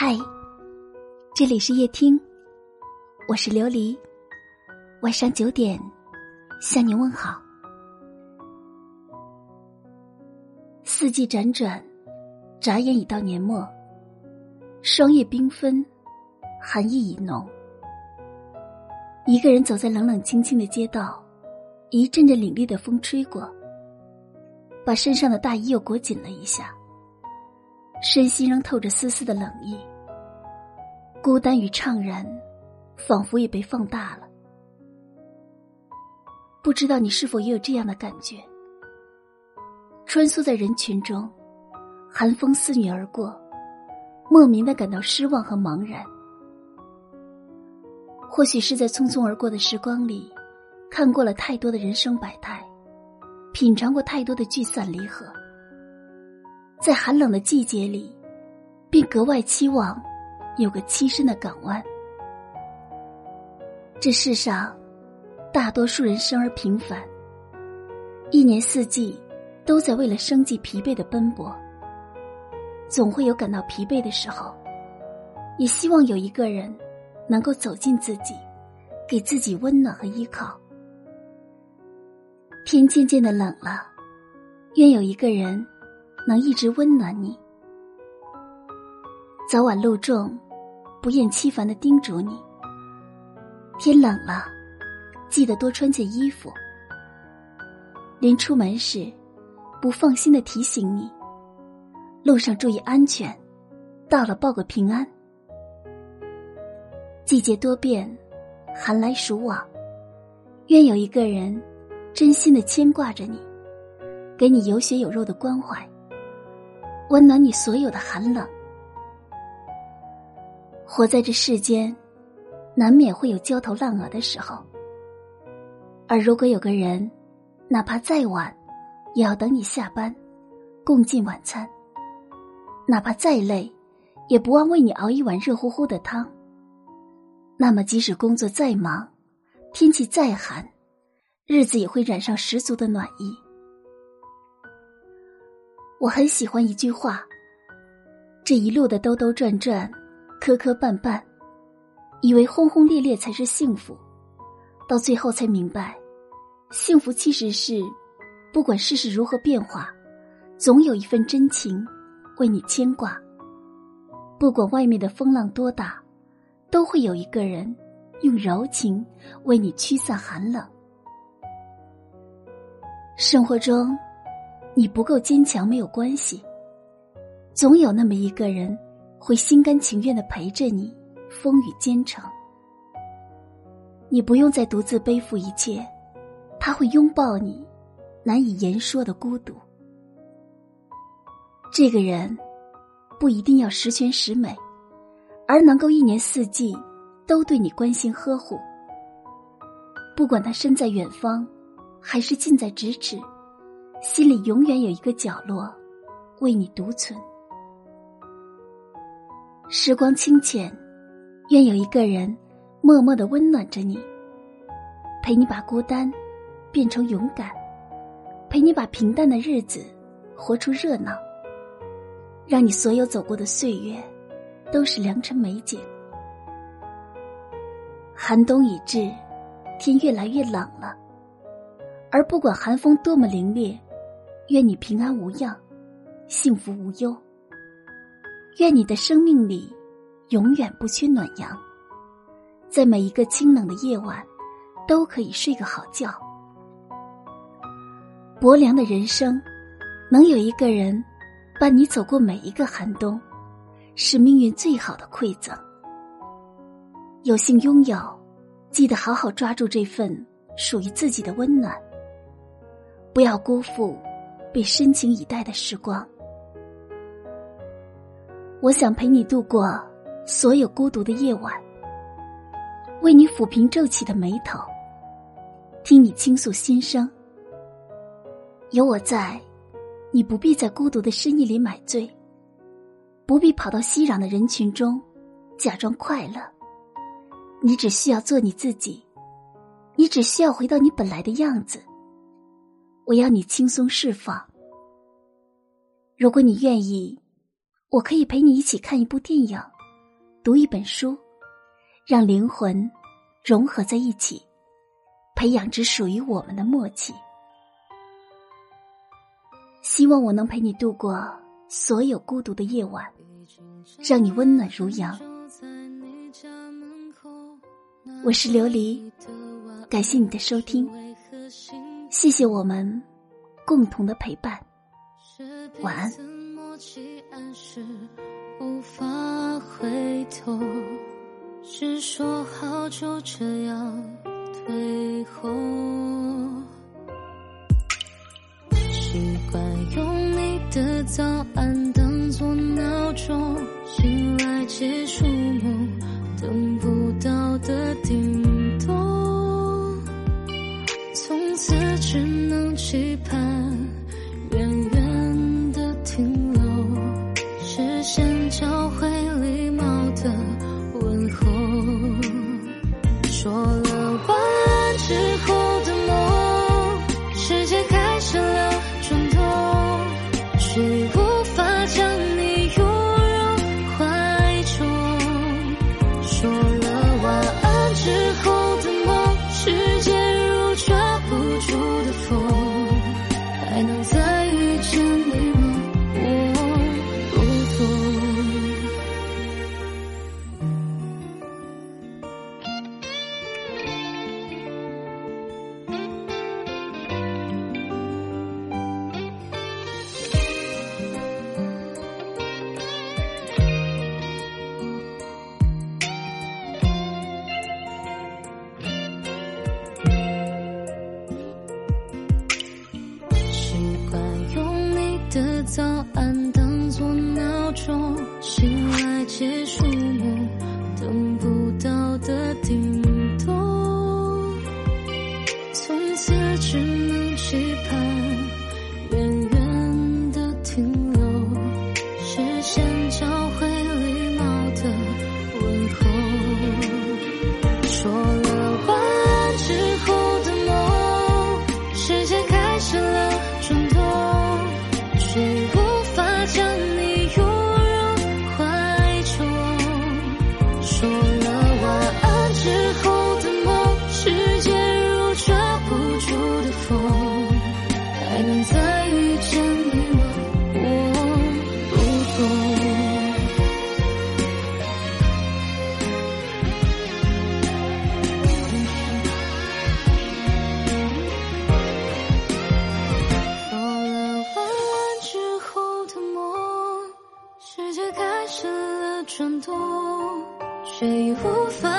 嗨，这里是夜听，我是琉璃。晚上九点向你问好。四季辗转，眨眼已到年末。霜叶缤纷，寒意已浓。一个人走在冷冷清清的街道，一阵阵凛冽的风吹过，把身上的大衣又裹紧了一下。身心仍透着丝丝的冷意，孤单与怅然，仿佛也被放大了。不知道你是否也有这样的感觉？穿梭在人群中，寒风肆虐而过，莫名的感到失望和茫然。或许是在匆匆而过的时光里，看过了太多的人生百态，品尝过太多的聚散离合。在寒冷的季节里，便格外期望有个栖身的港湾。这世上，大多数人生而平凡，一年四季都在为了生计疲惫的奔波。总会有感到疲惫的时候，也希望有一个人能够走进自己，给自己温暖和依靠。天渐渐的冷了，愿有一个人。能一直温暖你，早晚露重，不厌其烦的叮嘱你。天冷了，记得多穿件衣服。临出门时，不放心的提醒你，路上注意安全，到了报个平安。季节多变，寒来暑往，愿有一个人，真心的牵挂着你，给你有血有肉的关怀。温暖你所有的寒冷。活在这世间，难免会有焦头烂额的时候。而如果有个人，哪怕再晚，也要等你下班，共进晚餐；哪怕再累，也不忘为你熬一碗热乎乎的汤。那么，即使工作再忙，天气再寒，日子也会染上十足的暖意。我很喜欢一句话：“这一路的兜兜转转，磕磕绊绊，以为轰轰烈烈才是幸福，到最后才明白，幸福其实是，不管世事如何变化，总有一份真情为你牵挂。不管外面的风浪多大，都会有一个人用柔情为你驱散寒冷。生活中。”你不够坚强没有关系，总有那么一个人会心甘情愿的陪着你，风雨兼程。你不用再独自背负一切，他会拥抱你难以言说的孤独。这个人不一定要十全十美，而能够一年四季都对你关心呵护。不管他身在远方，还是近在咫尺。心里永远有一个角落，为你独存。时光清浅，愿有一个人默默的温暖着你，陪你把孤单变成勇敢，陪你把平淡的日子活出热闹，让你所有走过的岁月都是良辰美景。寒冬已至，天越来越冷了，而不管寒风多么凛冽。愿你平安无恙，幸福无忧。愿你的生命里永远不缺暖阳，在每一个清冷的夜晚，都可以睡个好觉。薄凉的人生，能有一个人伴你走过每一个寒冬，是命运最好的馈赠。有幸拥有，记得好好抓住这份属于自己的温暖，不要辜负。被深情以待的时光，我想陪你度过所有孤独的夜晚，为你抚平皱起的眉头，听你倾诉心声。有我在，你不必在孤独的深夜里买醉，不必跑到熙攘的人群中假装快乐。你只需要做你自己，你只需要回到你本来的样子。我要你轻松释放。如果你愿意，我可以陪你一起看一部电影，读一本书，让灵魂融合在一起，培养只属于我们的默契。希望我能陪你度过所有孤独的夜晚，让你温暖如阳。我是琉璃，感谢你的收听，谢谢我们共同的陪伴，晚安。起暗示无法回头，是说好就这样退后。习惯用你的早安视线教会礼貌的问候。说。的早安，当作闹钟，醒来结束梦，等不到的叮咚，从此只还能再遇见你吗？我不懂。说了晚安之后的梦。世界开始了转动，却已无法。